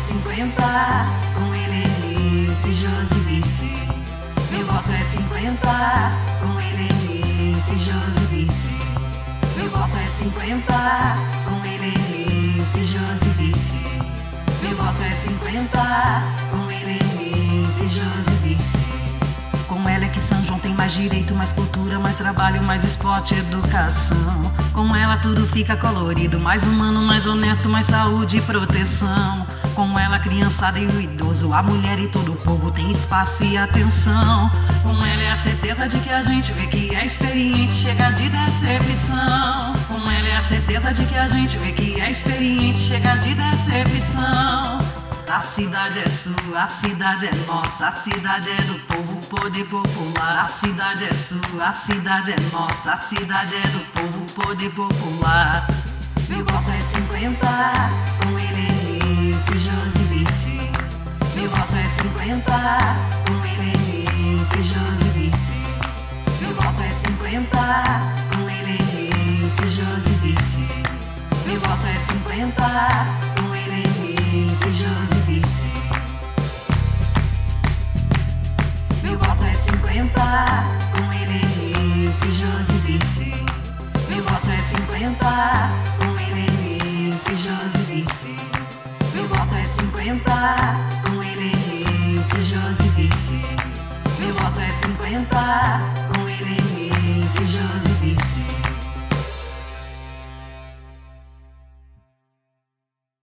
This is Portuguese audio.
50, com Helenice Josivice. Meu voto é 50, com Helenice Josivice. Meu voto é 50, com Helenice Josivice. Meu voto é 50, com Helenice Josivice. Com ela é que São João tem mais direito, mais cultura, mais trabalho, mais esporte, educação. Com ela tudo fica colorido, mais humano, mais honesto, mais saúde e proteção. Com ela criançada e o idoso, a mulher e todo o povo tem espaço e atenção. Com ela é a certeza de que a gente vê que é experiente, chega de decepção. Com ela é a certeza de que a gente vê que é experiente, chega de decepção. A cidade é sua, a cidade é nossa, a cidade é do povo, poder popular. A cidade é sua, a cidade é nossa, a cidade é do povo, poder popular. Meu voto é 50, com 50, com Helenice Josivice. Meu voto é 50, com Helenice Josivice. Meu voto é 50, com Helenice Josivice. Meu voto é 50, com Helenice Josivice. Meu voto é 50, com Helenice Josivice. Meu voto é 50, com